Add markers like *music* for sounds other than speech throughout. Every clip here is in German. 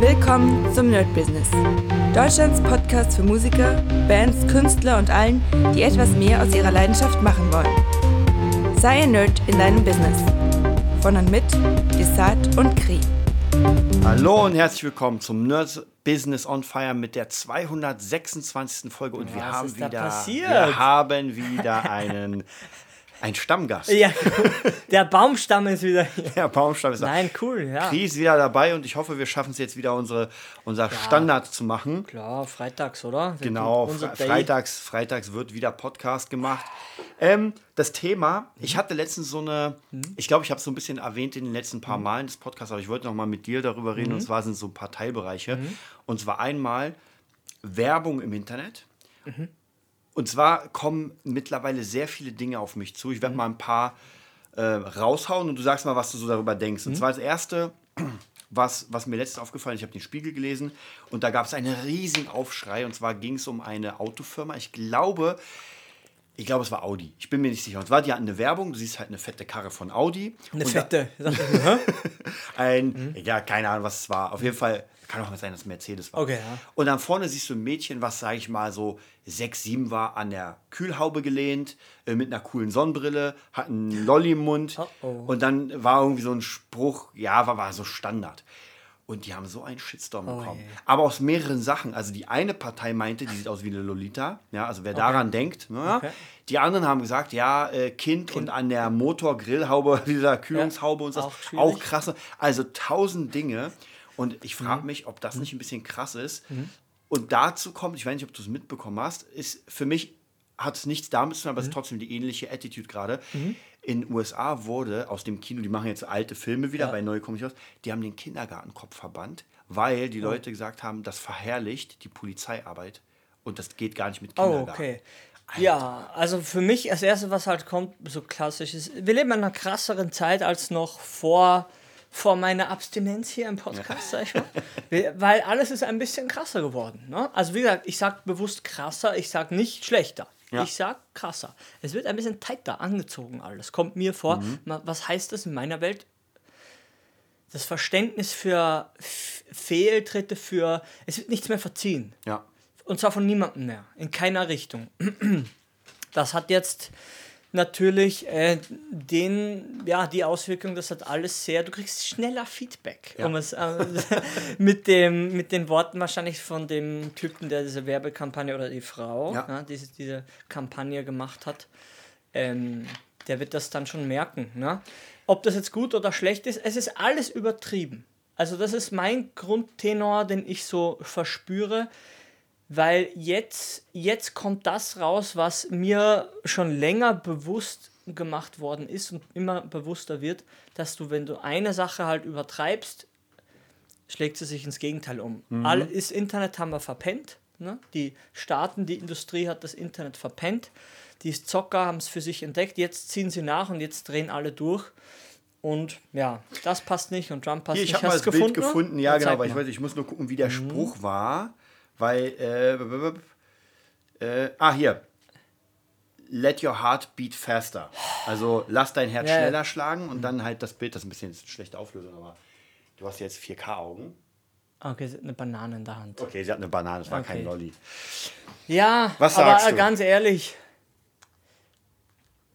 Willkommen zum Nerd Business. Deutschlands Podcast für Musiker, Bands, Künstler und allen, die etwas mehr aus ihrer Leidenschaft machen wollen. Sei ein Nerd in deinem Business. Von und mit Desart und Kri. Hallo und herzlich willkommen zum Nerd Business on Fire mit der 226. Folge und wir Was haben ist da wieder passiert? wir haben wieder einen ein Stammgast. Ja, *laughs* der Baumstamm ist wieder hier. Der Baumstamm ist da. Nein, cool, ja. Ist wieder dabei und ich hoffe, wir schaffen es jetzt wieder unsere unser Standard zu machen. Klar, freitags, oder? Wir Genau, Fre Day. freitags, freitags wird wieder Podcast gemacht. Ähm, das Thema, ich hatte letztens so eine, ich glaube, ich habe es so ein bisschen erwähnt in den letzten paar Malen des Podcasts, aber ich wollte noch mal mit dir darüber reden und zwar sind so ein paar Teilbereiche. Und zwar einmal Werbung im Internet. Und zwar kommen mittlerweile sehr viele Dinge auf mich zu. Ich werde mal ein paar äh, raushauen und du sagst mal, was du so darüber denkst. Und zwar das erste, was, was mir letztens aufgefallen ist, ich habe den Spiegel gelesen und da gab es einen riesigen Aufschrei und zwar ging es um eine Autofirma. Ich glaube, ich glaube, es war Audi. Ich bin mir nicht sicher. Und zwar, die hatten eine Werbung, du siehst halt eine fette Karre von Audi. Eine fette. *laughs* Ein, ja, keine Ahnung, was es war. Auf jeden Fall kann auch mal sein, dass es Mercedes war. Okay, ja. Und dann vorne siehst du ein Mädchen, was, sage ich mal, so sechs, sieben war, an der Kühlhaube gelehnt, äh, mit einer coolen Sonnenbrille, hat einen Lolli im Mund. Oh, oh. Und dann war irgendwie so ein Spruch, ja, war, war so Standard. Und die haben so einen Shitstorm Oh bekommen. je. Aber aus mehreren Sachen. Also die eine Partei meinte, die sieht aus wie eine Lolita. Ja, also wer daran denkt. Ne? Okay. Die anderen haben gesagt, ja, äh, kind, und an der Motorgrillhaube, *laughs* dieser Kühlungshaube und so, auch auch, krasse. Also tausend Dinge. Und ich frage Mhm. mich, ob das nicht ein bisschen krass ist. Und dazu kommt, ich weiß nicht, ob du es mitbekommen hast, ist für mich hat es nichts damit zu tun, aber Mhm. es ist trotzdem die ähnliche Attitude gerade. In den USA wurde aus dem Kino, die machen jetzt alte Filme wieder, Ja. bei Neue komme ich raus, die haben den Kindergartenkopf verbannt, weil Oh. die Leute gesagt haben, das verherrlicht die Polizeiarbeit und das geht gar nicht mit Oh, Kindergarten. okay. Ja, also für mich als erstes, was halt kommt, so klassisch ist, wir leben in einer krasseren Zeit als noch vor, vor meiner Abstinenz hier im Podcast, sag ich mal. *laughs* Weil alles ist ein bisschen krasser geworden. Ne? Also wie gesagt, ich sag bewusst krasser, ich sag nicht schlechter. Ja. Ich sag krasser. Es wird ein bisschen tighter angezogen alles. Kommt mir vor. Mhm. Was heißt das in meiner Welt? Das Verständnis für Fehltritte, für es wird nichts mehr verziehen. Ja. Und zwar von niemandem mehr, in keiner Richtung. *clears throat* Das hat jetzt natürlich äh, den, ja, die Auswirkung, das hat alles sehr, du kriegst schneller Feedback. Ja. Um es, äh, mit, dem, mit den Worten wahrscheinlich von dem Typen, der diese Werbekampagne oder die Frau, Ja. ja. diese, diese Kampagne gemacht hat, ähm, der wird das dann schon merken. Ne? Ob das jetzt gut oder schlecht ist, es ist alles übertrieben. Also das ist mein Grundtenor, den ich so verspüre, weil jetzt, jetzt kommt das raus, was mir schon länger bewusst gemacht worden ist und immer bewusster wird, dass du, wenn du eine Sache halt übertreibst, schlägt sie sich ins Gegenteil um. All, das Internet haben wir verpennt. Ne? Die Staaten, die Industrie hat das Internet verpennt. Die Zocker haben es für sich entdeckt. Jetzt ziehen sie nach und jetzt drehen alle durch. Und ja, das passt nicht und Trump passt Hier, ich nicht. habe mal das du Bild gefunden, ja genau, weil ich weiß, ich muss nur gucken, wie der Spruch war, weil, äh, äh, ah, hier, let your heart beat faster, also lass dein Herz Ja, ja. schneller schlagen und dann halt das Bild, das ist ein bisschen schlechte Auflösung, aber du hast jetzt 4K-Augen. Okay, sie hat eine Banane in der Hand. Okay, sie hat eine Banane, es war Okay. kein Lolli. Ja, Was aber sagst du? ganz ehrlich.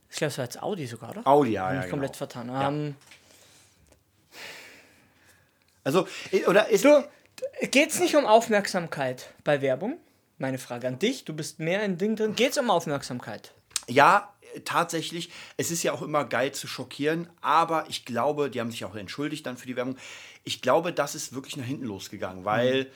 Ich glaube, es war jetzt Audi sogar, oder? Audi, ja, Hab ja, mich komplett genau. vertan. Ja. Ähm, Also, oder ist, du, geht's nicht um Aufmerksamkeit bei Werbung? Meine Frage an dich. Du bist mehr in Ding drin. Geht's um Aufmerksamkeit? Ja, tatsächlich. Es ist ja auch immer geil zu schockieren, aber ich glaube, die haben sich auch entschuldigt dann für die Werbung. Ich glaube, das ist wirklich nach hinten losgegangen, weil,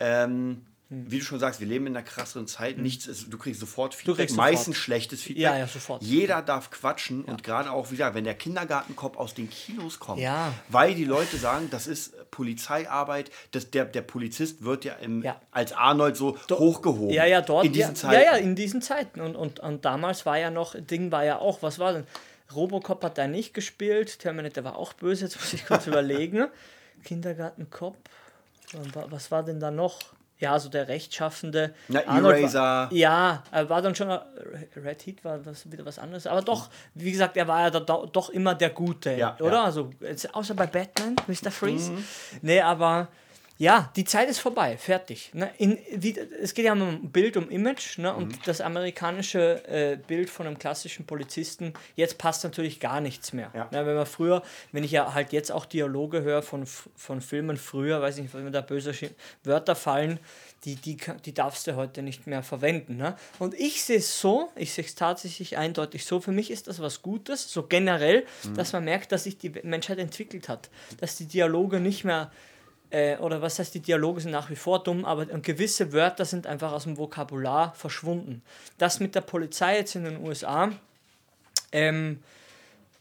ähm, wie du schon sagst, wir leben in einer krasseren Zeit. Nichts ist, du kriegst sofort Feedback, kriegst sofort. meistens schlechtes Feedback. Ja, ja, sofort. Jeder darf quatschen und gerade auch wieder, wenn der Kindergartenkopf aus den Kinos kommt, Ja. weil die Leute sagen, das ist Polizeiarbeit, das, der, der Polizist wird ja, im, Ja. als Arnold so hochgehoben. Ja, ja, dort. In diesen ja, Zeiten. Ja, ja, in diesen Zeiten. Und, und, und damals war ja noch, Ding war ja auch, was war denn? Robocop hat da nicht gespielt, Terminator war auch böse, jetzt muss ich kurz *laughs* überlegen. Kindergartenkopf, wa- was war denn da noch? Ja, so der rechtschaffende. Na, Eraser. War, ja, er war dann schon. äh, Red Heat war das wieder was anderes. Aber doch, wie gesagt, er war ja da, do- doch immer der Gute, Ja, oder? ja. Also, außer bei Batman, Mr. Freeze. Nee, aber Ja, die Zeit ist vorbei, fertig. Ne? In, wie, es geht ja um Bild, um Image ne? und das amerikanische äh, Bild von einem klassischen Polizisten, jetzt passt natürlich gar nichts mehr. Ja. Ne? Wenn man früher, wenn ich ja halt jetzt auch Dialoge höre von, von Filmen früher, weiß nicht, wenn da böse Wörter fallen, die, die, die darfst du heute nicht mehr verwenden. Ne? Und ich sehe es so, ich sehe es tatsächlich eindeutig so, für mich ist das was Gutes, so generell, dass man merkt, dass sich die Menschheit entwickelt hat, dass die Dialoge nicht mehr äh, oder was heißt, die Dialoge sind nach wie vor dumm, aber gewisse Wörter sind einfach aus dem Vokabular verschwunden. Das mit der Polizei jetzt in den USA, ähm,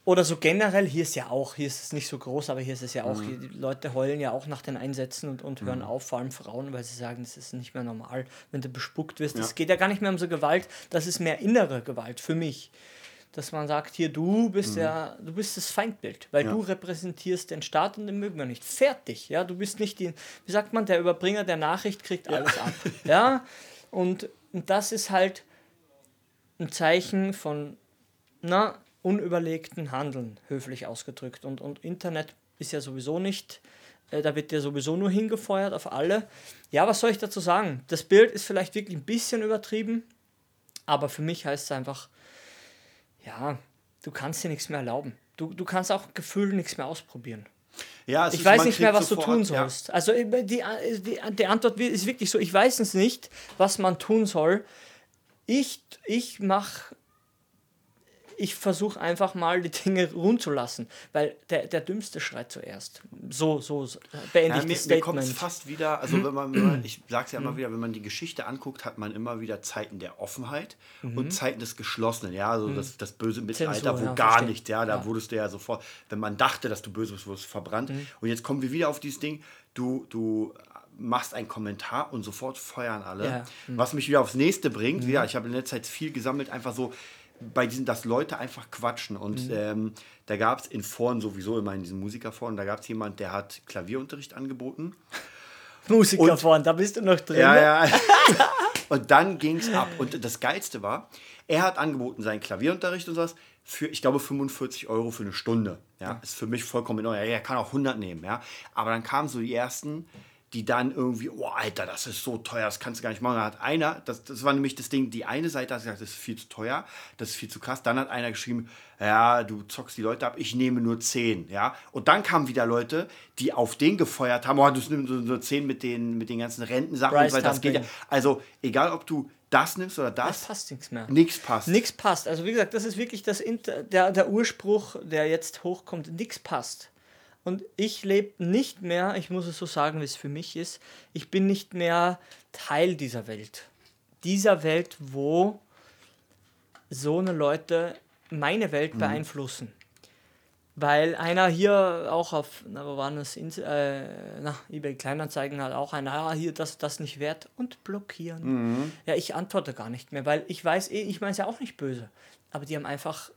oder so generell, hier ist ja auch, hier ist es nicht so groß, aber hier ist es ja auch, hier, die Leute heulen ja auch nach den Einsätzen und, und hören auf, vor allem Frauen, weil sie sagen, das ist nicht mehr normal, wenn du bespuckt wirst. Es Ja. geht ja gar nicht mehr um so Gewalt, das ist mehr innere Gewalt für mich. Dass man sagt, hier, du bist ja, du bist das Feindbild, weil Ja. du repräsentierst den Staat und den mögen wir nicht. Fertig, ja, du bist nicht die, wie sagt man, der Überbringer der Nachricht kriegt alles ab. *laughs* Ja, und, und das ist halt ein Zeichen von, na, unüberlegten Handeln, höflich ausgedrückt. Und, und Internet ist ja sowieso nicht, äh, da wird ja sowieso nur hingefeuert auf alle. Ja, was soll ich dazu sagen? Das Bild ist vielleicht wirklich ein bisschen übertrieben, aber für mich heißt es einfach, ja, du kannst dir nichts mehr erlauben. Du, du kannst auch Gefühl nichts mehr ausprobieren. Ja, Ich ist- weiß nicht mehr, was du sofort- tun ja. sollst. Also äh, die, die, die Antwort ist wirklich so, ich weiß es nicht, was man tun soll. Ich, ich mache, ich versuche einfach mal die Dinge ruhen zu lassen, weil der, der Dümmste schreit zuerst. So, so so beende Ja, ich mir, das mir kommt es Statement. fast wieder, also wenn man, wenn man ich sag's ja Mhm. immer wieder, wenn man die Geschichte anguckt, hat man immer wieder Zeiten der Offenheit Mhm. und Zeiten des Geschlossenen, ja, also das, das böse Mittelalter, wo ja, gar verstehe. nichts, ja, da Ja. Mhm. wurdest du ja sofort, wenn man dachte, dass du böse bist, wurdest verbrannt. Und jetzt kommen wir wieder auf dieses Ding, du, du machst einen Kommentar und sofort feuern alle. Ja. Mhm. Was mich wieder aufs nächste bringt, ja, ich habe in letzter Zeit viel gesammelt, einfach so bei diesen, dass Leute einfach quatschen. Und Mhm. ähm, da gab es in Foren sowieso immer in diesen Musikerforen, da gab es jemand, der hat Klavierunterricht angeboten. Musiker und- vorne, da bist du noch drin. Ja, ja. *laughs* und dann ging es ab. Und das Geilste war, er hat angeboten, seinen Klavierunterricht und sowas für, ich glaube, 45 Euro für eine Stunde. Ja, ist für mich vollkommen in Ordnung. Er kann auch 100 nehmen, ja. Aber dann kamen so die ersten, die dann irgendwie, oh Alter, das ist so teuer, das kannst du gar nicht machen. Da hat einer, das, das war nämlich das Ding, die eine Seite hat gesagt, das ist viel zu teuer, das ist viel zu krass. Dann hat einer geschrieben, ja, du zockst die Leute ab, ich nehme nur 10, ja. Und dann kamen wieder Leute, die auf den gefeuert haben, oh, du nimmst nur so 10 mit den, mit den ganzen Rentensachen, Price weil das geht ja. Also, egal ob du das nimmst oder Es das, passt nichts mehr. nichts passt. Nichts passt. Also wie gesagt, das ist wirklich das Inter der, der Urspruch, der jetzt hochkommt. Nichts passt. Und ich lebe nicht mehr, ich muss es so sagen, wie es für mich ist, ich bin nicht mehr Teil dieser Welt. Dieser Welt, wo so eine Leute meine Welt beeinflussen. Weil einer hier auch auf, na, wo waren das, äh, na, eBay Kleinanzeigen hat auch einer, ah, hier das, das nicht wert und blockieren. Ja, ich antworte gar nicht mehr, weil ich weiß eh, ich meine es ja auch nicht böse. Aber die haben einfach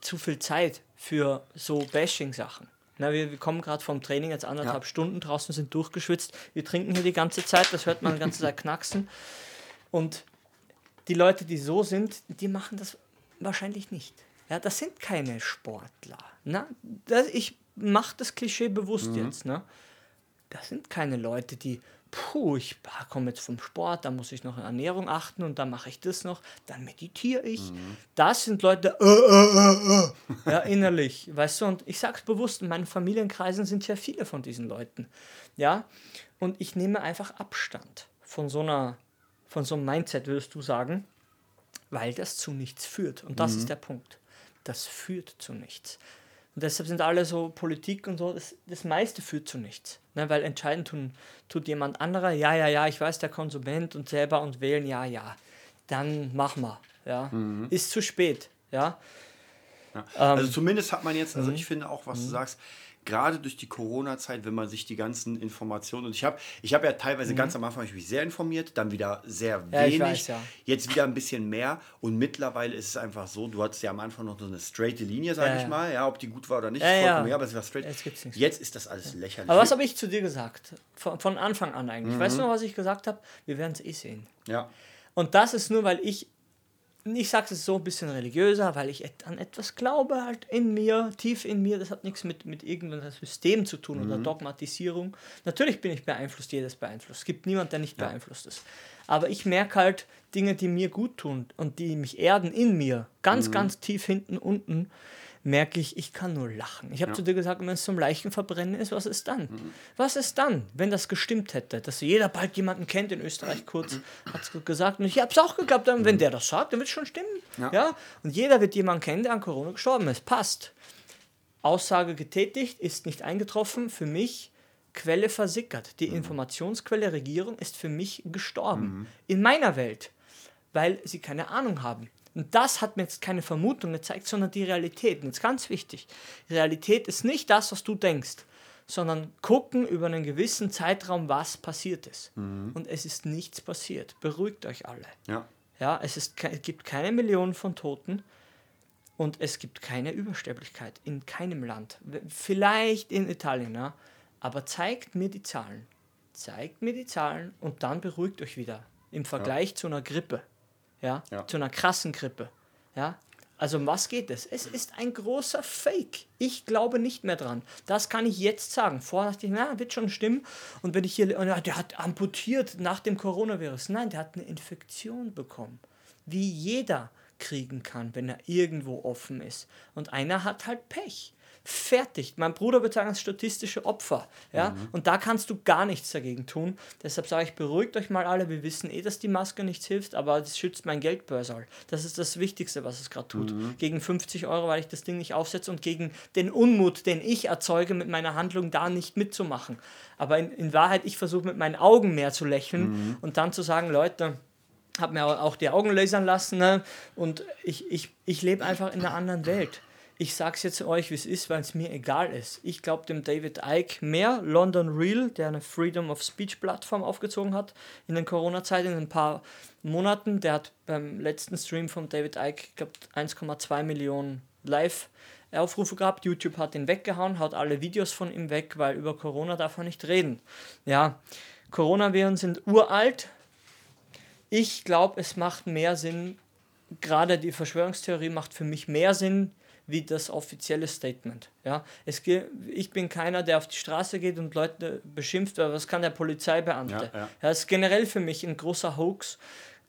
zu viel Zeit für so Bashing-Sachen. Na, wir, wir kommen gerade vom Training, jetzt anderthalb Ja. Stunden draußen, sind durchgeschwitzt. Wir trinken hier die ganze Zeit, das hört man die ganze Zeit knacksen. Und die Leute, die so sind, die machen das wahrscheinlich nicht. Ja, das sind keine Sportler. Na, das, ich mache das Klischee bewusst jetzt. Ne? Das sind keine Leute, die, puh, ich komme jetzt vom Sport, da muss ich noch in Ernährung achten und dann mache ich das noch, dann meditiere ich. Das sind Leute, äh, äh, äh, äh, ja, innerlich, *laughs* weißt du, und ich sage es bewusst, in meinen Familienkreisen sind ja viele von diesen Leuten. Ja, und ich nehme einfach Abstand von so einer, von so einem Mindset, würdest du sagen, weil das zu nichts führt. Und das ist der Punkt. Das führt zu nichts. Und deshalb sind alle so Politik und so, das, das meiste führt zu nichts. Ne, weil entscheiden tun, tut jemand anderer, ja, ja, ja, ich weiß, der Konsument und selber und wählen, ja, ja. Dann mach mal. Ja. Ist zu spät. Ja. Ja. Ähm, also zumindest hat man jetzt, mhm. also ich finde auch, was du sagst, gerade durch die Corona-Zeit, wenn man sich die ganzen Informationen und ich habe, ich habe ja teilweise ganz am Anfang hab ich mich sehr informiert, dann wieder sehr Mhm. Ja, wenig, weiß, ja. jetzt wieder ein bisschen mehr und mittlerweile ist es einfach so, du hattest ja am Anfang noch so eine straighte Linie, sage Ja, ich ja. mal, ja, ob die gut war oder nicht, Ja, ja. aber es war straight. Jetzt gibt's nichts. Jetzt ist das alles lächerlich. Aber was habe ich zu dir gesagt? Von, von Anfang an eigentlich. Mhm. Weißt du noch, was ich gesagt habe? Wir werden es eh sehen. ja. Und das ist nur, weil ich ich sage es so ein bisschen religiöser, weil ich an etwas glaube, halt in mir, tief in mir. Das hat nichts mit, mit irgendeinem System zu tun mhm. oder Dogmatisierung. Natürlich bin ich beeinflusst, jedes beeinflusst. Es gibt niemanden, der nicht ja. beeinflusst ist. Aber ich merke halt Dinge, die mir gut tun und die mich erden in mir, ganz, mhm. ganz tief hinten unten merke ich, ich kann nur lachen. Ich habe ja. zu dir gesagt, wenn es zum Leichenverbrennen ist, was ist dann? Mhm. Was ist dann, wenn das gestimmt hätte, dass jeder bald jemanden kennt in Österreich kurz, hat es gesagt und ich habe es auch geglaubt, wenn mhm. der das sagt, dann wird es schon stimmen. Ja. ja. Und jeder wird jemanden kennen, der an Corona gestorben ist. Passt. Aussage getätigt, ist nicht eingetroffen. Für mich Quelle versickert. Die mhm. Informationsquelle Regierung ist für mich gestorben. Mhm. In meiner Welt. Weil sie keine Ahnung haben. Und das hat mir jetzt keine Vermutung gezeigt, sondern die Realität. Und jetzt ganz wichtig, Realität ist nicht das, was du denkst, sondern gucken über einen gewissen Zeitraum, was passiert ist. Mhm. Und es ist nichts passiert. Beruhigt euch alle. Ja. Ja, es, ist, es gibt keine Millionen von Toten und es gibt keine Übersterblichkeit in keinem Land. Vielleicht in Italien, ja. Aber zeigt mir die Zahlen. Zeigt mir die Zahlen und dann beruhigt euch wieder. Im Vergleich ja. zu einer Grippe ja, ja. zu einer krassen Grippe. Ja, also um was geht es? Es ist ein großer Fake. Ich glaube nicht mehr dran. Das kann ich jetzt sagen. Vorher dachte ich, na, wird schon stimmen. Und wenn ich hier, der hat amputiert nach dem Coronavirus. Nein, der hat eine Infektion bekommen. Wie jeder kriegen kann, wenn er irgendwo offen ist. Und einer hat halt Pech fertig. Mein Bruder wird sagen, das statistische Opfer. Ja? Mhm. Und da kannst du gar nichts dagegen tun. Deshalb sage ich, beruhigt euch mal alle. Wir wissen eh, dass die Maske nichts hilft, aber das schützt mein Geldbörsal. Das ist das Wichtigste, was es gerade tut. Mhm. Gegen 50 Euro, weil ich das Ding nicht aufsetze und gegen den Unmut, den ich erzeuge, mit meiner Handlung da nicht mitzumachen. Aber in, in Wahrheit, ich versuche mit meinen Augen mehr zu lächeln mhm. und dann zu sagen, Leute, habe mir auch die Augen lasern lassen ne? und ich, ich, ich lebe einfach in einer anderen Welt ich sag's jetzt euch, wie es ist, weil es mir egal ist. Ich glaube dem David Icke mehr. London Real, der eine Freedom of Speech Plattform aufgezogen hat in den Corona-Zeiten, in ein paar Monaten, der hat beim letzten Stream von David Icke, ich glaube, 1,2 Millionen Live-Aufrufe gehabt. YouTube hat ihn weggehauen, haut alle Videos von ihm weg, weil über Corona darf er nicht reden. Ja, Coronaviren sind uralt. Ich glaube, es macht mehr Sinn, gerade die Verschwörungstheorie macht für mich mehr Sinn, wie das offizielle Statement. Ja, es ich bin keiner, der auf die Straße geht und Leute beschimpft, aber was kann der Polizeibeamte? Ja, ja. Das ist generell für mich ein großer Hoax,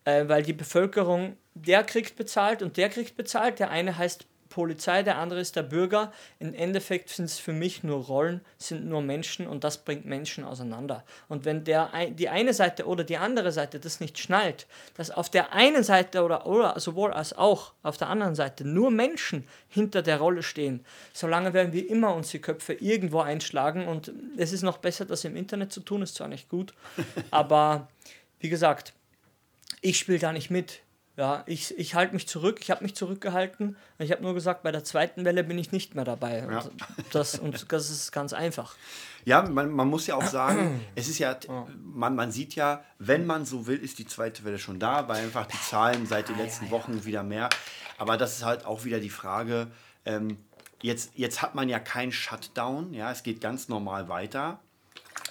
äh, weil die Bevölkerung, der kriegt bezahlt und der kriegt bezahlt. Der eine heißt Polizei, der andere ist der Bürger. Im Endeffekt sind es für mich nur Rollen, sind nur Menschen und das bringt Menschen auseinander. Und wenn der, die eine Seite oder die andere Seite das nicht schnallt, dass auf der einen Seite oder, oder sowohl als auch auf der anderen Seite nur Menschen hinter der Rolle stehen, solange werden wir immer uns die Köpfe irgendwo einschlagen und es ist noch besser, das im Internet zu tun, ist zwar nicht gut, *laughs* aber wie gesagt, ich spiele da nicht mit. Ja, ich, ich halte mich zurück, ich habe mich zurückgehalten. Ich habe nur gesagt, bei der zweiten Welle bin ich nicht mehr dabei. Ja. Und, das, und das ist ganz einfach. Ja, man, man muss ja auch sagen, *clears throat* es ist ja, man, man sieht ja, wenn man so will, ist die zweite Welle schon da, weil einfach die Zahlen seit den letzten Wochen wieder mehr. Aber das ist halt auch wieder die Frage, ähm, jetzt, jetzt hat man ja keinen Shutdown, ja, es geht ganz normal weiter.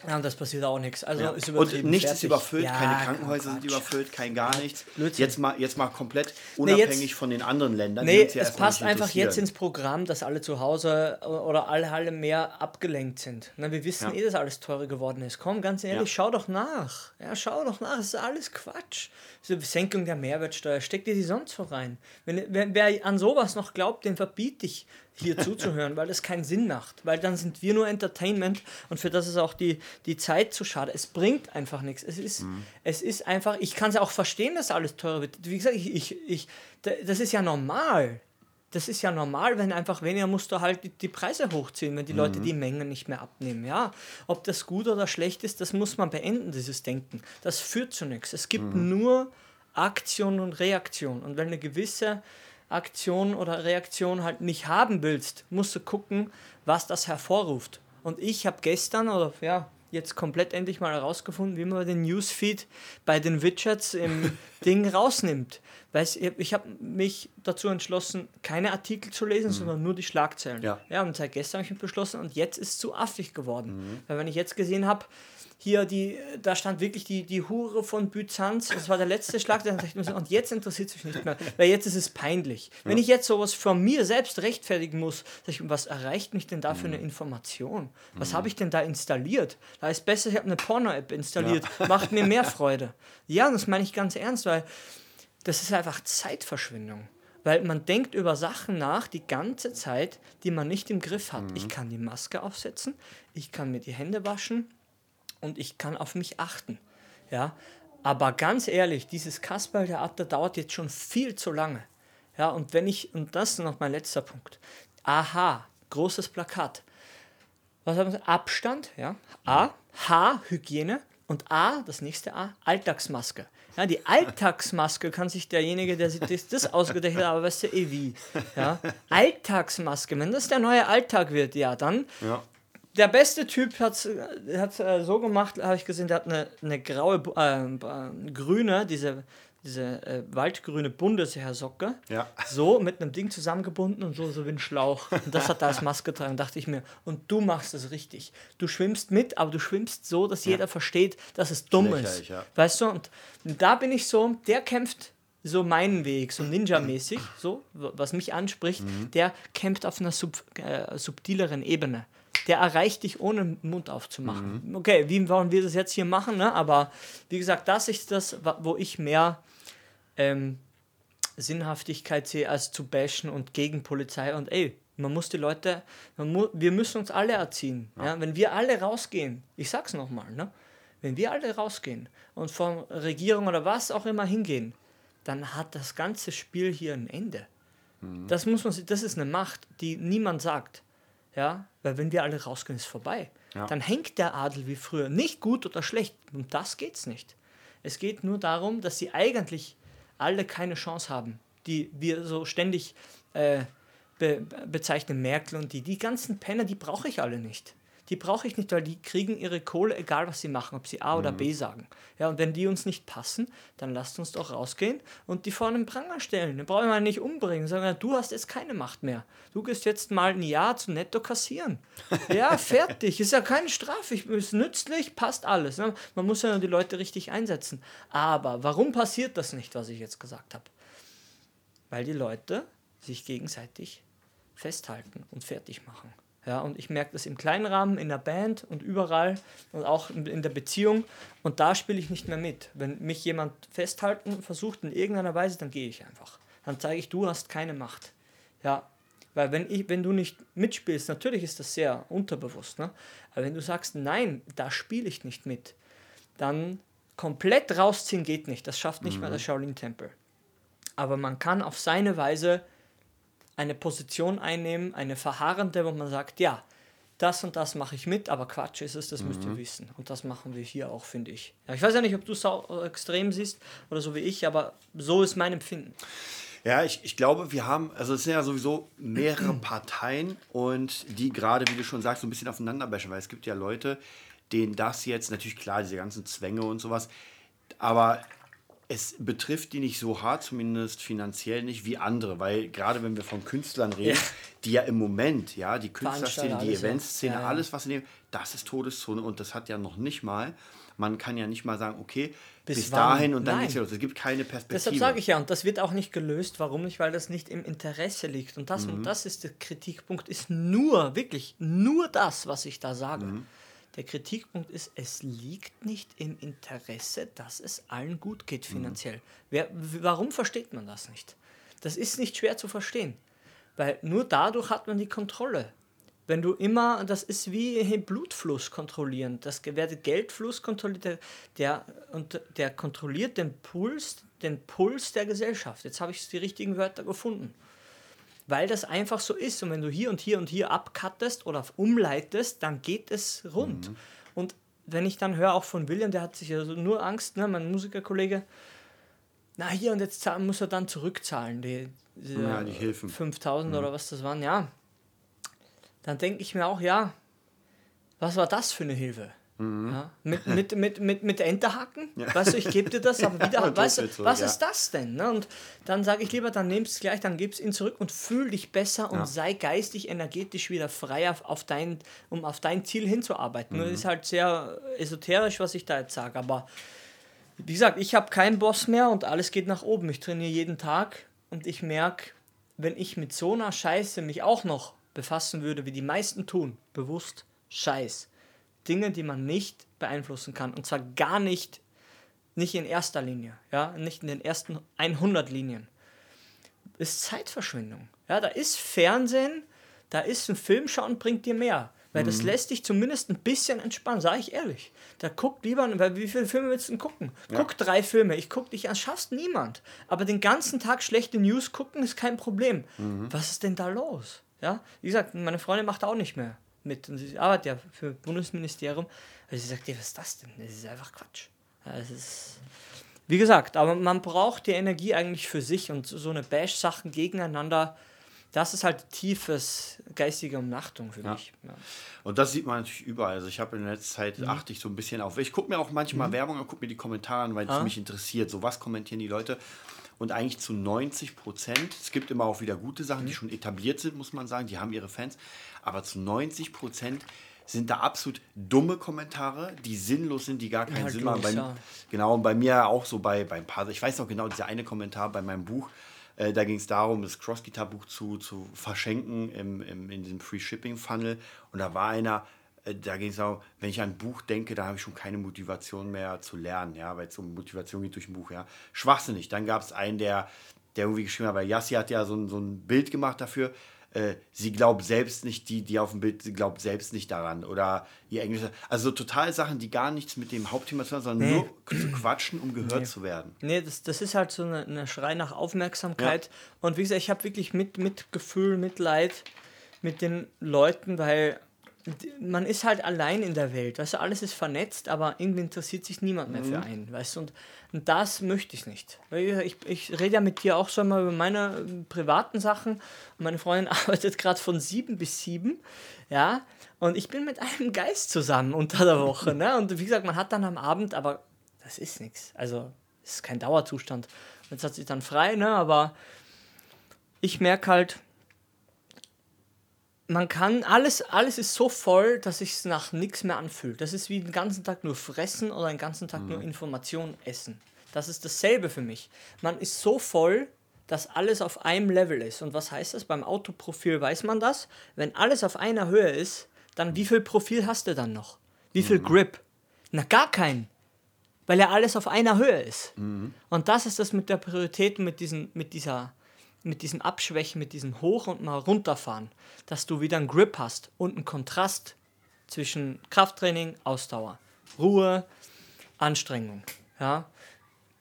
Ja, und das passiert auch nichts. Also ja. ist und nichts fertig. ist überfüllt, ja, keine Krankenhäuser sind überfüllt, kein gar nichts. Jetzt mal, jetzt mal komplett unabhängig nee, jetzt, von den anderen Ländern. Nee, ja es passt einfach jetzt ins Programm, dass alle zu Hause oder alle, alle mehr abgelenkt sind. Na, wir wissen eh, dass alles teurer geworden ist. Komm, ganz ehrlich, schau doch nach. Ja, schau doch nach, das ist alles Quatsch. Diese Senkung der Mehrwertsteuer, steck dir die sonst so rein. Wenn, wenn, wer an sowas noch glaubt, den verbiete ich hier zuzuhören, weil das keinen Sinn macht. Weil dann sind wir nur Entertainment und für das ist auch die, die Zeit zu schade. Es bringt einfach nichts. Es ist, mhm. es ist einfach, ich kann es ja auch verstehen, dass alles teurer wird. Wie gesagt, ich, ich, ich, das ist ja normal. Das ist ja normal, wenn einfach weniger musst du halt die, die Preise hochziehen, wenn die mhm. Leute die Mengen nicht mehr abnehmen. Ja, ob das gut oder schlecht ist, das muss man beenden, dieses Denken. Das führt zu nichts. Es gibt mhm. nur Aktion und Reaktion. Und wenn eine gewisse Aktion oder Reaktion halt nicht haben willst, musst du gucken, was das hervorruft. Und ich habe gestern oder ja, jetzt komplett endlich mal herausgefunden, wie man den Newsfeed bei den Widgets im *laughs* Ding rausnimmt. Weil ich, ich habe mich dazu entschlossen, keine Artikel zu lesen, mhm. sondern nur die Schlagzeilen. Ja. ja, und seit gestern habe ich mich beschlossen und jetzt ist es zu affig geworden. Mhm. Weil wenn ich jetzt gesehen habe, hier die, da stand wirklich die, die Hure von Byzanz, das war der letzte Schlag, und jetzt interessiert es mich nicht mehr, weil jetzt ist es peinlich. Ja. Wenn ich jetzt sowas von mir selbst rechtfertigen muss, ich, was erreicht mich denn da für eine mhm. Information? Was mhm. habe ich denn da installiert? Da ist besser, ich habe eine Porno-App installiert, ja. *laughs* macht mir mehr Freude. Ja, das meine ich ganz ernst, weil das ist einfach Zeitverschwendung weil man denkt über Sachen nach die ganze Zeit, die man nicht im Griff hat. Mhm. Ich kann die Maske aufsetzen, ich kann mir die Hände waschen, und ich kann auf mich achten. Ja, aber ganz ehrlich, dieses Kasperltheater dauert jetzt schon viel zu lange. Ja, und wenn ich, und das ist noch mein letzter Punkt. Aha, großes Plakat. Was haben wir? Abstand, ja. A, H, Hygiene. Und A, das nächste A, Alltagsmaske. Ja, die Alltagsmaske kann sich derjenige, der sich das, das ausgedacht hat, aber weißt du eh wie. Ja? Alltagsmaske, wenn das der neue Alltag wird, ja, dann ja der beste Typ hat es äh, so gemacht, habe ich gesehen, der hat eine, eine graue, äh, grüne, diese, diese äh, waldgrüne Bundesheersocke, ja. so mit einem Ding zusammengebunden und so, so wie ein Schlauch. Und das hat er als Maske getragen, dachte ich mir. Und du machst es richtig. Du schwimmst mit, aber du schwimmst so, dass ja. jeder versteht, dass es dumm ist. Ja. Weißt du? Und da bin ich so, der kämpft so meinen Weg, so Ninja-mäßig, so, was mich anspricht, mhm. der kämpft auf einer sub, äh, subtileren Ebene der erreicht dich ohne Mund aufzumachen. Mhm. Okay, wie wollen wir das jetzt hier machen? Ne? Aber wie gesagt, das ist das, wo ich mehr ähm, Sinnhaftigkeit sehe, als zu bashen und gegen Polizei. Und ey, man muss die Leute, mu wir müssen uns alle erziehen. Ja. ja. Wenn wir alle rausgehen, ich sag's nochmal, ne? wenn wir alle rausgehen und von Regierung oder was auch immer hingehen, dann hat das ganze Spiel hier ein Ende. Mhm. Das muss man, das ist eine Macht, die niemand sagt. Ja, weil wenn wir alle rausgehen, ist vorbei. Ja. Dann hängt der Adel wie früher. Nicht gut oder schlecht. Um das geht es nicht. Es geht nur darum, dass sie eigentlich alle keine Chance haben, die wir so ständig äh, be bezeichnen, Merkel und die. Die ganzen Penner, die brauche ich alle nicht die brauche ich nicht, weil die kriegen ihre Kohle, egal was sie machen, ob sie A oder B mhm. sagen. Ja, und wenn die uns nicht passen, dann lasst uns doch rausgehen und die vor einen Pranger stellen. Den brauchen wir nicht umbringen, sondern du hast jetzt keine Macht mehr. Du gehst jetzt mal ein Jahr zu netto kassieren. *laughs* Ja, fertig. Ist ja keine Strafe. Ist nützlich, passt alles. Ne? Man muss ja nur die Leute richtig einsetzen. Aber warum passiert das nicht, was ich jetzt gesagt habe? Weil die Leute sich gegenseitig festhalten und fertig machen. Ja, und ich merke das im kleinen Rahmen, in der Band und überall und auch in der Beziehung. Und da spiele ich nicht mehr mit. Wenn mich jemand festhalten versucht in irgendeiner Weise, dann gehe ich einfach. Dann zeige ich, du hast keine Macht. Ja, weil wenn, ich, wenn du nicht mitspielst, natürlich ist das sehr unterbewusst, ne? aber wenn du sagst, nein, da spiele ich nicht mit, dann komplett rausziehen geht nicht. Das schafft nicht mhm. mal der Shaolin-Tempel. Aber man kann auf seine Weise eine Position einnehmen, eine verharrende, wo man sagt, ja, das und das mache ich mit, aber Quatsch ist es, das mhm. müsst ihr mhm. wissen. Und das machen wir hier auch, finde ich. Ja, ich weiß ja nicht, ob du es so extrem siehst oder so wie ich, aber so ist mein Empfinden. Ja, ich, ich glaube, wir haben, also es sind ja sowieso mehrere *clears throat* Parteien und die gerade, wie du schon sagst, so ein bisschen aufeinander bashen, weil es gibt ja Leute, denen das jetzt, natürlich klar, diese ganzen Zwänge und sowas, aber es betrifft die nicht so hart, zumindest finanziell nicht, wie andere, weil gerade wenn wir von Künstlern reden, ja. die ja im Moment, ja, die Künstlerszene, die Eventszene, ja, ja. alles, was sie nehmen, das ist Todeszone und das hat ja noch nicht mal, man kann ja nicht mal sagen, okay, bis, bis dahin und dann geht's los. Es gibt keine Perspektive. Deshalb sage ich ja, und das wird auch nicht gelöst. Warum nicht? Weil das nicht im Interesse liegt. Und das, mhm. und das ist der Kritikpunkt, ist nur, wirklich, nur das, was ich da sage. Mhm der Kritikpunkt ist, es liegt nicht im Interesse, dass es allen gut geht mhm. finanziell. Mhm. Wer, warum versteht man das nicht? Das ist nicht schwer zu verstehen, weil nur dadurch hat man die Kontrolle. Wenn du immer, das ist wie Blutfluss kontrollieren. Das der Geldfluss kontrolliert, der, der, und der kontrolliert den Puls, den Puls der Gesellschaft. Jetzt habe ich die richtigen Wörter gefunden weil das einfach so ist. Und wenn du hier und hier und hier abkattest oder umleitest, dann geht es rund. Mhm. Und wenn ich dann höre, auch von William, der hat sich ja nur Angst, ne, mein Musikerkollege, na hier und jetzt muss er dann zurückzahlen, die, die, ja, die Hilfen. 5000 mhm. oder was das waren, ja. Dann denke ich mir auch, ja, was war das für eine Hilfe? Mhm. Ja, mit, mit, mit, mit, mit Enterhaken, ja. weißt du, ich gebe dir das, aber wieder, *laughs* weißt du, was ja. ist das denn? Ne? Und dann sage ich lieber, dann nimmst es gleich, dann gib es ihn zurück und fühl dich besser und sei geistig, energetisch wieder freier, auf dein, um auf dein Ziel hinzuarbeiten. Mhm. Das ist halt sehr esoterisch, was ich da jetzt sage, aber wie gesagt, ich habe keinen Boss mehr und alles geht nach oben. Ich trainiere jeden Tag und ich merke, wenn ich mit so einer Scheiße mich auch noch befassen würde, wie die meisten tun, bewusst Scheiß, Dinge, die man nicht beeinflussen kann. Und zwar gar nicht, nicht in erster Linie, ja, nicht in den ersten 100 Linien. Ist Zeitverschwendung. Ja, da ist Fernsehen, da ist ein Film schauen, bringt dir mehr. Weil mhm. das lässt dich zumindest ein bisschen entspannen, sage ich ehrlich. Da guck lieber, weil wie viele Filme willst du denn gucken? Ja. Guck drei Filme, ich guck dich an, schaffst niemand. Aber den ganzen Tag schlechte News gucken ist kein Problem. Mhm. Was ist denn da los? Ja, wie gesagt, meine Freundin macht auch nicht mehr mit. Und sie arbeitet ja für das Bundesministerium. Also sie sagt, ja, was ist das denn? Das ist einfach Quatsch. Ja, es ist, wie gesagt, aber man braucht die Energie eigentlich für sich und so eine Bash-Sachen gegeneinander. Das ist halt tiefes geistige Umnachtung für ja. mich. Ja. Und das sieht man natürlich überall. Also ich habe in der letzten Zeit mhm. achte ich so ein bisschen auf. Ich gucke mir auch manchmal mhm. Werbung an, gucke mir die Kommentare an, weil es ah. mich interessiert. So was kommentieren die Leute. Und eigentlich zu 90 Prozent, es gibt immer auch wieder gute Sachen, mhm. die schon etabliert sind, muss man sagen, die haben ihre Fans aber zu 90 Prozent sind da absolut dumme Kommentare, die sinnlos sind, die gar keinen ja, Sinn machen. Bei, ja. Genau, und bei mir auch so bei, bei ein paar, ich weiß noch genau, dieser eine Kommentar bei meinem Buch, äh, da ging es darum, das Cross-Guitar-Buch zu, zu verschenken im, im, in diesem Free-Shipping-Funnel. Und da war einer, da ging es auch, wenn ich an ein Buch denke, da habe ich schon keine Motivation mehr zu lernen, ja, weil es um Motivation geht durch ein Buch, ja. Schwachsinnig. Dann gab es einen, der, der irgendwie geschrieben hat, weil Yassi hat ja so ein, so ein Bild gemacht dafür, äh, sie glaubt selbst nicht, die, die auf dem Bild, sie glaubt selbst nicht daran. Oder ihr Englisch. Also total Sachen, die gar nichts mit dem Hauptthema zu tun haben, sondern nee. nur zu quatschen, um gehört nee. zu werden. Nee, das, das ist halt so eine, eine Schrei nach Aufmerksamkeit. Ja. Und wie gesagt, ich habe wirklich mit, Mitgefühl, Mitleid mit den Leuten, weil man ist halt allein in der Welt, weißt du, alles ist vernetzt, aber irgendwie interessiert sich niemand mehr mhm. für einen, weißt du, und, und das möchte ich nicht. Ich, ich rede ja mit dir auch so mal über meine äh, privaten Sachen meine Freundin *laughs* arbeitet gerade von sieben bis sieben, ja, und ich bin mit einem Geist zusammen unter der Woche, ne, und wie gesagt, man hat dann am Abend, aber das ist nichts, also, es ist kein Dauerzustand. Jetzt hat sich dann frei, ne, aber ich merke halt, man kann, alles, alles ist so voll, dass es nach nichts mehr anfühlt. Das ist wie den ganzen Tag nur fressen oder den ganzen Tag mhm. nur Informationen essen. Das ist dasselbe für mich. Man ist so voll, dass alles auf einem Level ist. Und was heißt das? Beim Autoprofil weiß man das. Wenn alles auf einer Höhe ist, dann wie viel Profil hast du dann noch? Wie viel mhm. Grip? Na, gar keinen. Weil ja alles auf einer Höhe ist. Mhm. Und das ist das mit der Priorität, mit, diesen, mit dieser mit diesem Abschwächen, mit diesem Hoch- und mal runterfahren, dass du wieder einen Grip hast und einen Kontrast zwischen Krafttraining, Ausdauer, Ruhe, Anstrengung, ja,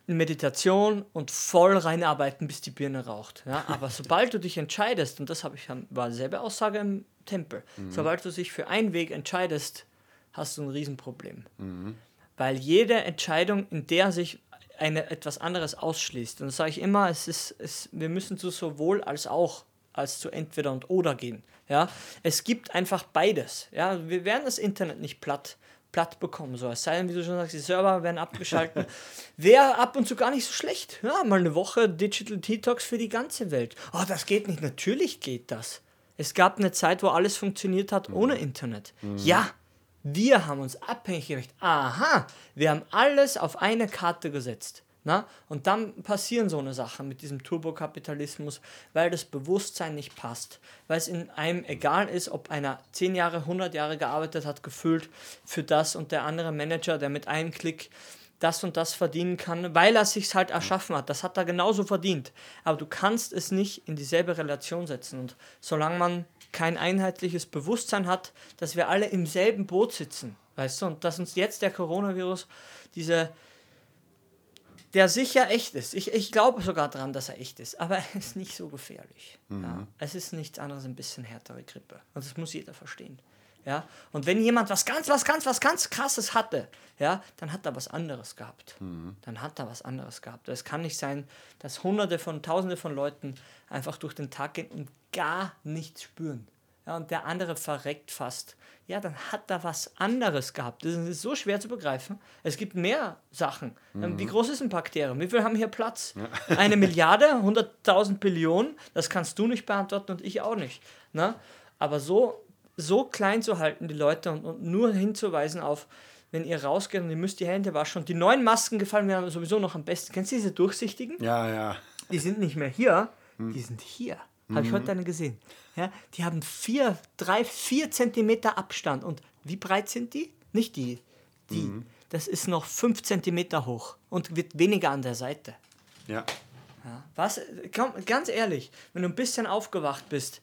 Meditation und voll reinarbeiten, bis die Birne raucht. Ja? Aber *laughs* sobald du dich entscheidest, und das habe ich war dieselbe Aussage im Tempel, mhm. sobald du dich für einen Weg entscheidest, hast du ein Riesenproblem. Mhm. Weil jede Entscheidung, in der sich eine, etwas anderes ausschließt. Und das sage ich immer, es ist, es, wir müssen zu sowohl als auch, als zu entweder und oder gehen. Ja? Es gibt einfach beides. Ja? Wir werden das Internet nicht platt, platt bekommen. So. Es sei denn, wie du schon sagst, die Server werden abgeschaltet. *laughs* Wäre ab und zu gar nicht so schlecht. Ja, mal eine Woche Digital Detox für die ganze Welt. Oh, das geht nicht. Natürlich geht das. Es gab eine Zeit, wo alles funktioniert hat mhm. ohne Internet. Mhm. Ja, wir haben uns abhängig gemacht. Aha, wir haben alles auf eine Karte gesetzt. Na? Und dann passieren so eine Sachen mit diesem Turbokapitalismus, weil das Bewusstsein nicht passt. Weil es in einem egal ist, ob einer 10 Jahre, 100 Jahre gearbeitet hat, gefühlt für das und der andere Manager, der mit einem Klick das und das verdienen kann, weil er sich halt erschaffen hat. Das hat er genauso verdient. Aber du kannst es nicht in dieselbe Relation setzen. Und solange man kein einheitliches Bewusstsein hat, dass wir alle im selben Boot sitzen, weißt du, und dass uns jetzt der Coronavirus, diese, der sicher echt ist, ich, ich glaube sogar daran, dass er echt ist, aber er ist nicht so gefährlich. Mhm. Ja. Es ist nichts anderes, ein bisschen härtere Grippe. Und das muss jeder verstehen. Ja? Und wenn jemand was ganz, was ganz, was ganz krasses hatte, ja, dann hat er was anderes gehabt. Mhm. Dann hat er was anderes gehabt. Es kann nicht sein, dass hunderte von, tausende von Leuten einfach durch den Tag gehen und gar nichts spüren. ja, und der andere verreckt fast, ja, dann hat er was anderes gehabt. Das ist so schwer zu begreifen. Es gibt mehr Sachen. Ähm, Wie groß ist ein Bakterium? Wie viel haben hier Platz? *laughs* Eine Milliarde, 100.000 Billionen? Das kannst du nicht beantworten und ich auch nicht. Ne? Aber so, so klein zu halten, die Leute, und, und nur hinzuweisen auf, wenn ihr rausgeht und ihr müsst die Hände waschen. Und die neuen Masken gefallen mir sowieso noch am besten. Kennst du diese durchsichtigen? Ja, ja. Die sind nicht mehr hier, die sind hier. Habe ich heute eine gesehen. Ja, die haben vier, drei, vier Zentimeter Abstand. Und wie breit sind die? Nicht die. Die. Das ist noch fünf Zentimeter hoch und wird weniger an der Seite. Ja. Ja. Was? Komm, ganz ehrlich, wenn du ein bisschen aufgewacht bist,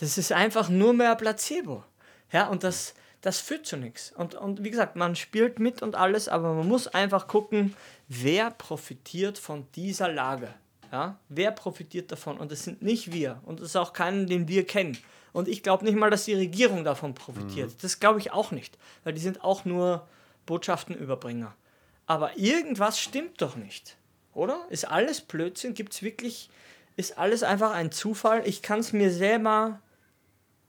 das ist einfach nur mehr Placebo. Ja, und das, das führt zu nichts. Und, und wie gesagt, man spielt mit und alles, aber man muss einfach gucken, wer profitiert von dieser Lage. Ja? Wer profitiert davon? Und es sind nicht wir. Und es ist auch keinen, den wir kennen. Und ich glaube nicht mal, dass die Regierung davon profitiert. Das glaube ich auch nicht. Weil die sind auch nur Botschaftenüberbringer. Aber irgendwas stimmt doch nicht. Oder? Ist alles Blödsinn? Gibt es wirklich. Ist alles einfach ein Zufall? Ich kann es mir selber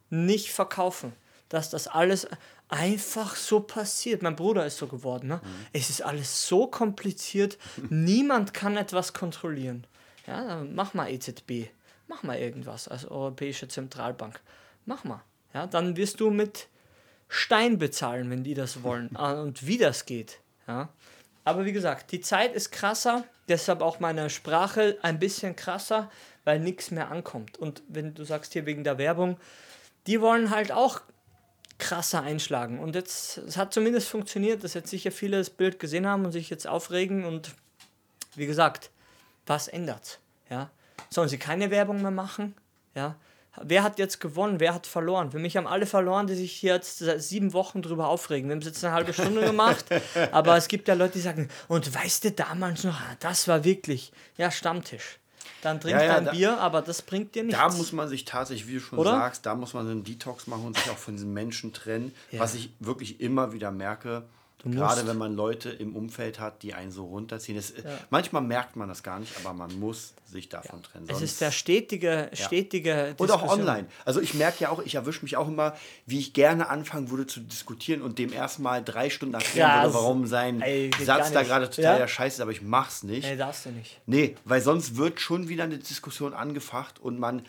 nicht verkaufen, dass das alles einfach so passiert. Mein Bruder ist so geworden. Ne? Es ist alles so kompliziert. *laughs* Niemand kann etwas kontrollieren. Ja, dann mach mal EZB. Mach mal irgendwas als Europäische Zentralbank. Mach mal. Ja, dann wirst du mit Stein bezahlen, wenn die das wollen. *laughs* Ah, Und wie das geht. Ja. Aber wie gesagt, die Zeit ist krasser, deshalb auch meine Sprache ein bisschen krasser, weil nichts mehr ankommt. Und wenn du sagst hier wegen der Werbung, die wollen halt auch krasser einschlagen. Und jetzt, es hat zumindest funktioniert, dass jetzt sicher viele das Bild gesehen haben und sich jetzt aufregen. Und wie gesagt, was ändert? Ja? Sollen sie keine Werbung mehr machen? Ja? Wer hat jetzt gewonnen? Wer hat verloren? Für mich haben alle verloren, die sich hier jetzt seit sieben Wochen drüber aufregen. Wir haben es jetzt eine halbe Stunde gemacht, *laughs* aber es gibt ja Leute, die sagen, und weißt du damals noch, ah, das war wirklich, ja, Stammtisch. Dann trink Ja, ja, dein da- Bier, aber das bringt dir nichts. Da muss man sich tatsächlich, wie du schon Oder? sagst, da muss man so einen Detox machen und sich auch von diesen Menschen trennen. Was ich wirklich immer wieder merke, gerade musst. wenn man Leute im Umfeld hat, die einen so runterziehen. Das, Manchmal merkt man das gar nicht, aber man muss sich davon trennen. es ist der stetige, stetige und auch Diskussion. online. Also ich merke ja auch, ich erwische mich auch immer, wie ich gerne anfangen würde zu diskutieren und dem erstmal drei Stunden erklären würde, warum sein Ey, Satz da gerade total Ja? der Scheiß ist, aber ich mach's nicht. Nee, darfst du nicht. Nee, weil sonst wird schon wieder eine Diskussion angefacht und man,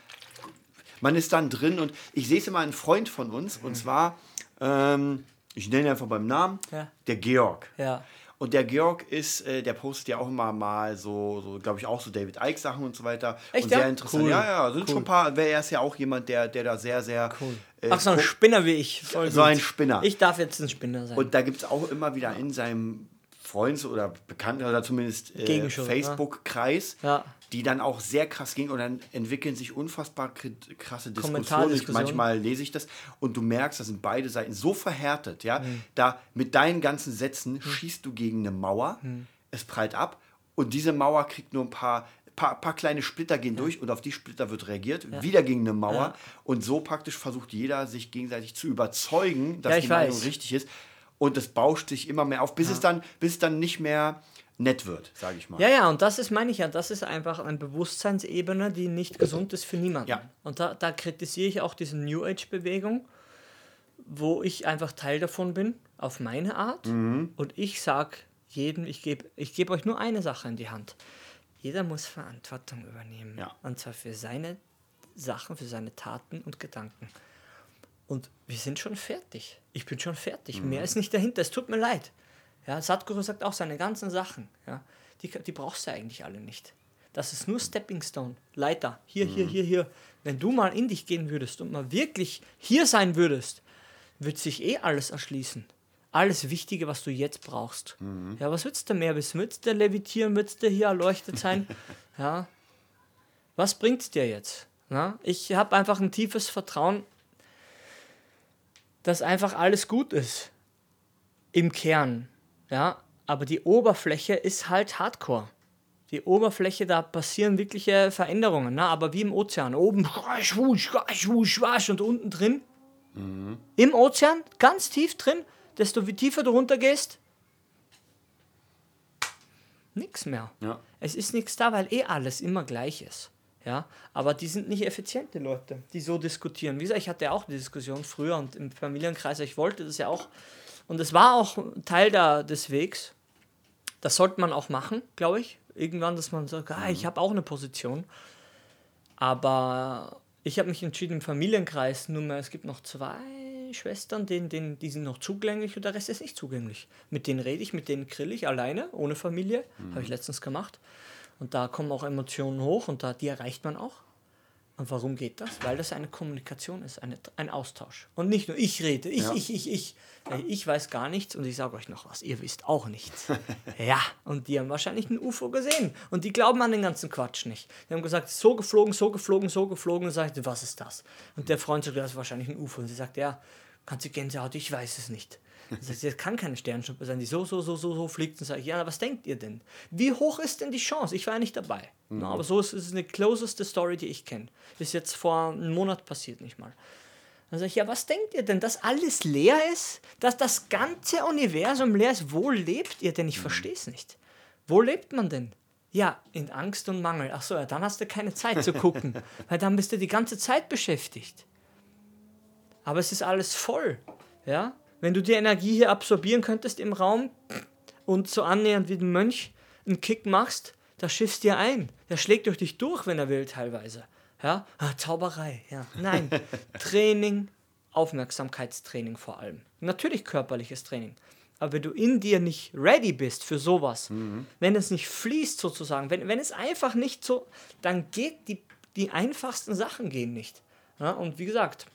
man ist dann drin und ich sehe es immer einen Freund von uns und zwar, ähm, ich nenne ihn einfach beim Namen, Ja. der Georg. Ja. Und der Georg ist, äh, der postet ja auch immer mal so, so glaube ich, auch so David Icke Sachen und so weiter. Echt, und ja? sehr interessant. Cool. Ja, ja, sind schon ein paar, er ist ja auch jemand, der, der da sehr, sehr. äh, Ach, so ein. Spinner wie ich. Voll So gut. ein Spinner. Ich darf jetzt ein Spinner sein. Und da gibt es auch immer wieder in seinem Freundes- oder Bekannten- oder zumindest äh, ne? Facebook-Kreis, Ja. die dann auch sehr krass gehen und dann entwickeln sich unfassbar krasse Diskussionen. Ich, manchmal lese ich das und du merkst, da sind beide Seiten so verhärtet. Ja? Mhm. Da mit deinen ganzen Sätzen schießt du gegen eine Mauer, Mhm. es prallt ab und diese Mauer kriegt nur ein paar. Paar, paar kleine Splitter gehen durch und auf die Splitter wird reagiert, wieder gegen eine Mauer. Ja. Und so praktisch versucht jeder, sich gegenseitig zu überzeugen, dass Ja, die Meinung weiß. richtig ist. Und es bauscht sich immer mehr auf, bis, es, dann, bis es dann nicht mehr nett wird, sage ich mal. Ja, ja, und das ist, meine ich ja, das ist einfach eine Bewusstseinsebene, die nicht gesund ist für niemanden. Ja. Und da, da kritisiere ich auch diese New Age-Bewegung, wo ich einfach Teil davon bin, auf meine Art. Und ich sage jedem, ich gebe ich geb euch nur eine Sache in die Hand. Jeder muss Verantwortung übernehmen. Ja. Und zwar für seine Sachen, für seine Taten und Gedanken. Und wir sind schon fertig. Ich bin schon fertig. Mehr ist nicht dahinter. Es tut mir leid. Ja, Sadhguru sagt auch seine ganzen Sachen. Ja, die, die brauchst du eigentlich alle nicht. Das ist nur Stepping Stone. Leiter. Hier, hier, hier, hier. Wenn du mal in dich gehen würdest und mal wirklich hier sein würdest, wird sich eh alles erschließen. Alles Wichtige, was du jetzt brauchst. Ja, was würdest du mehr wissen? Würdest du levitieren? Würdest du hier erleuchtet sein? *laughs* ja. Was bringt's dir jetzt? Na? Ich habe einfach ein tiefes Vertrauen, dass einfach alles gut ist. Im Kern. Ja, aber die Oberfläche ist halt Hardcore. Die Oberfläche, da passieren wirkliche Veränderungen, ne? aber wie im Ozean. Oben schwusch, schwusch, schwasch und unten drin. Im Ozean, ganz tief drin, desto tiefer du runtergehst, nix mehr. Ja. Es ist nichts da, weil eh alles immer gleich ist. Ja, aber die sind nicht effiziente Leute, die so diskutieren. Wie gesagt, ich hatte auch die Diskussion früher und im Familienkreis, ich wollte das ja auch. Und es war auch Teil der, des Wegs. Das sollte man auch machen, glaube ich. Irgendwann, dass man sagt, ah, ich habe auch eine Position. Aber ich habe mich entschieden, im Familienkreis, nur mehr, es gibt noch zwei Schwestern, denen, denen, die sind noch zugänglich und der Rest ist nicht zugänglich. Mit denen rede ich, mit denen grill ich alleine, ohne Familie. Mhm. Habe ich letztens gemacht. Und da kommen auch Emotionen hoch und da, die erreicht man auch. Und warum geht das? Weil das eine Kommunikation ist, eine, ein Austausch. Und nicht nur ich rede, ich, ja. ich, ich, ich. Ich weiß gar nichts und ich sage euch noch was, ihr wisst auch nichts. *laughs* ja, und die haben wahrscheinlich ein UFO gesehen und die glauben an den ganzen Quatsch nicht. Die haben gesagt, so geflogen, so geflogen, so geflogen und sagt, was ist das? Und der Freund sagt, das ist wahrscheinlich ein UFO. Und sie sagt, ja, kannst du Gänsehaut, ich weiß es nicht. Das heißt, das kann keine Sternschnuppe sein, die so, so, so, so, so fliegt. Und sage ich, ja, was denkt ihr denn? Wie hoch ist denn die Chance? Ich war ja nicht dabei. Mhm. No, aber so ist es eine closeste Story, die ich kenne. Ist jetzt vor einem Monat passiert, nicht mal. Dann sage ich, ja, was denkt ihr denn, dass alles leer ist? Dass das ganze Universum leer ist? Wo lebt ihr denn? Ich mhm. verstehe es nicht. Wo lebt man denn? Ja, in Angst und Mangel. Ach so, ja, dann hast du keine Zeit zu gucken, *laughs* weil dann bist du die ganze Zeit beschäftigt. Aber es ist alles voll, ja? Wenn du die Energie hier absorbieren könntest im Raum und so annähernd wie ein Mönch einen Kick machst, da schiffst dir ein. Der schlägt durch dich durch, wenn er will, teilweise. Ja, ah, Zauberei, ja. Nein, *laughs* Training, Aufmerksamkeitstraining vor allem. Natürlich körperliches Training. Aber wenn du in dir nicht ready bist für sowas, mhm. wenn es nicht fließt sozusagen, wenn, wenn es einfach nicht so, dann geht die, die einfachsten Sachen gehen nicht. Ja, und wie gesagt,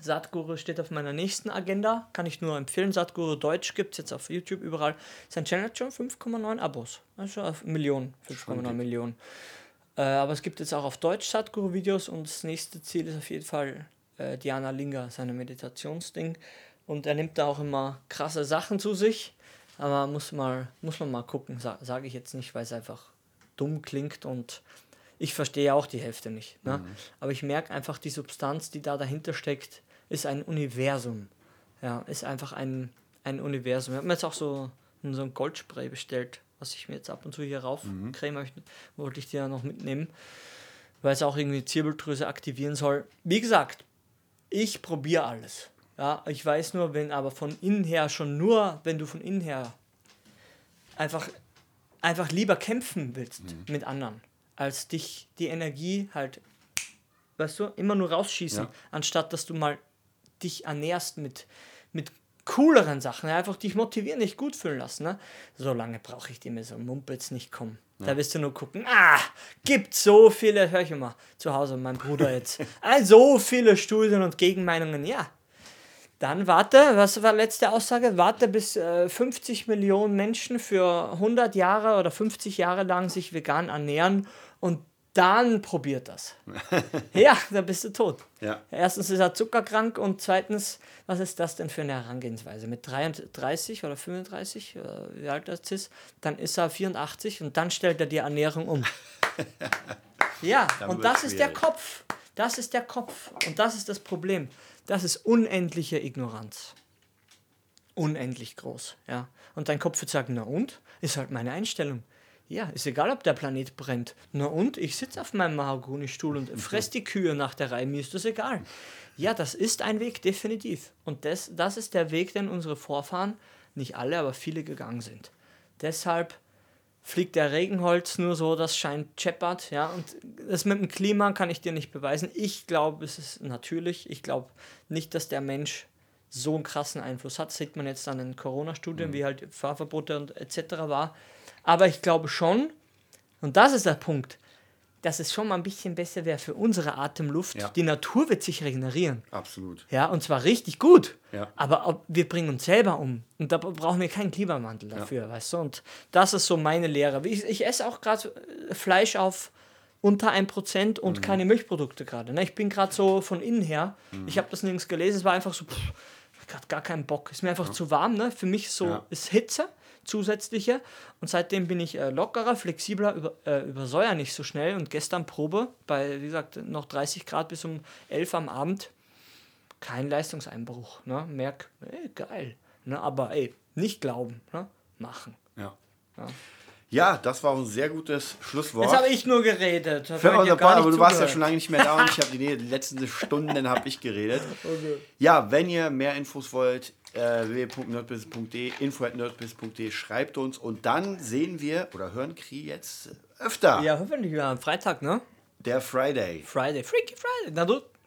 Satguru steht auf meiner nächsten Agenda. Kann ich nur empfehlen. Satguru Deutsch gibt es jetzt auf YouTube überall. Sein Channel hat schon 5,9 Abos. Also auf Millionen. 5,9 Millionen. Äh, aber es gibt jetzt auch auf Deutsch Satguru-Videos und das nächste Ziel ist auf jeden Fall äh, Diana Linga, seine Meditationsding. Und er nimmt da auch immer krasse Sachen zu sich. Aber muss, mal, muss man mal gucken, sa sage ich jetzt nicht, weil es einfach dumm klingt und ich verstehe auch die Hälfte nicht. Ne? Mhm. Aber ich merke einfach die Substanz, die da dahinter steckt, ist ein Universum. Ja, ist einfach ein, ein Universum. Ich habe mir jetzt auch so, so ein Goldspray bestellt, was ich mir jetzt ab und zu hier raufcremen mhm. möchte. Wollte ich dir ja noch mitnehmen, weil es auch irgendwie Zirbeldrüse aktivieren soll. Wie gesagt, ich probiere alles. Ja, ich weiß nur, wenn aber von innen her schon nur, wenn du von innen her einfach, einfach lieber kämpfen willst mhm. mit anderen, als dich die Energie halt, weißt du, immer nur rausschießen, ja. anstatt dass du mal dich ernährst mit, mit cooleren Sachen, einfach dich motivieren, dich gut fühlen lassen. Ne? So lange brauche ich dir mit so Mumpels nicht kommen. Ja. Da wirst du nur gucken, ah, gibt so viele, hör ich immer zu Hause, mein Bruder jetzt, *laughs* ah, so viele Studien und Gegenmeinungen, ja. Dann warte, was war letzte Aussage? Warte bis äh, 50 Millionen Menschen für 100 Jahre oder 50 Jahre lang sich vegan ernähren und dann probiert das. *laughs* ja, dann bist du tot. Ja. Erstens ist er zuckerkrank und zweitens, was ist das denn für eine Herangehensweise? Mit 33 oder 35, äh, wie alt das ist, dann ist er 84 und dann stellt er die Ernährung um. *laughs* ja, dann und das schwierig. ist der Kopf. Das ist der Kopf. Und das ist das Problem. Das ist unendliche Ignoranz. Unendlich groß. Ja. Und dein Kopf wird sagen, na und? Ist halt meine Einstellung. Ja, ist egal, ob der Planet brennt. Na und? Ich sitze auf meinem Mahagoni-Stuhl und fress die Kühe nach der Reihe. Mir ist das egal. Ja, das ist ein Weg, definitiv. Und das, das ist der Weg, den unsere Vorfahren, nicht alle, aber viele gegangen sind. Deshalb fliegt der Regenholz nur so, das scheint scheppert. Ja, und das mit dem Klima kann ich dir nicht beweisen. Ich glaube, es ist natürlich. Ich glaube nicht, dass der Mensch so einen krassen Einfluss hat. Das sieht man jetzt an den Corona-Studien, mhm. wie halt Fahrverbote und etc. war. Aber ich glaube schon, und das ist der Punkt, dass es schon mal ein bisschen besser wäre für unsere Atemluft. Ja. Die Natur wird sich regenerieren. Absolut. Ja, und zwar richtig gut. Ja. Aber wir bringen uns selber um. Und da brauchen wir keinen Klimawandel dafür, ja. weißt du? Und das ist so meine Lehre. Ich, ich esse auch gerade äh, Fleisch auf unter 1% und mhm. keine Milchprodukte gerade. Ne? Ich bin gerade so von innen her. Mhm. Ich habe das nirgends gelesen. Es war einfach so, gerade gar keinen Bock. Ist mir einfach zu warm. Ne? Für mich so ist Hitze zusätzliche. Und seitdem bin ich äh, lockerer, flexibler, über, äh, übersäuer nicht so schnell. Und gestern Probe bei, wie gesagt, noch 30 Grad bis um 11 am Abend. Kein Leistungseinbruch. Ne? Merk, ey, geil. Ne? Aber ey, nicht glauben, ne? machen. Ja. ja. Ja, das war ein sehr gutes Schlusswort. Jetzt habe ich nur geredet. Für unser Pod, aber du warst ja schon lange nicht mehr da und ich habe die, die letzten Stunden habe ich geredet. *laughs* Okay. Ja, wenn ihr mehr Infos wollt, äh, www.nerdbusiness.de, info.nerdbusiness.de, schreibt uns und dann sehen wir oder hören Kri jetzt öfter. Ja, hoffentlich ja, am Freitag, ne? Der Friday. Friday, Freaky Friday. Na du,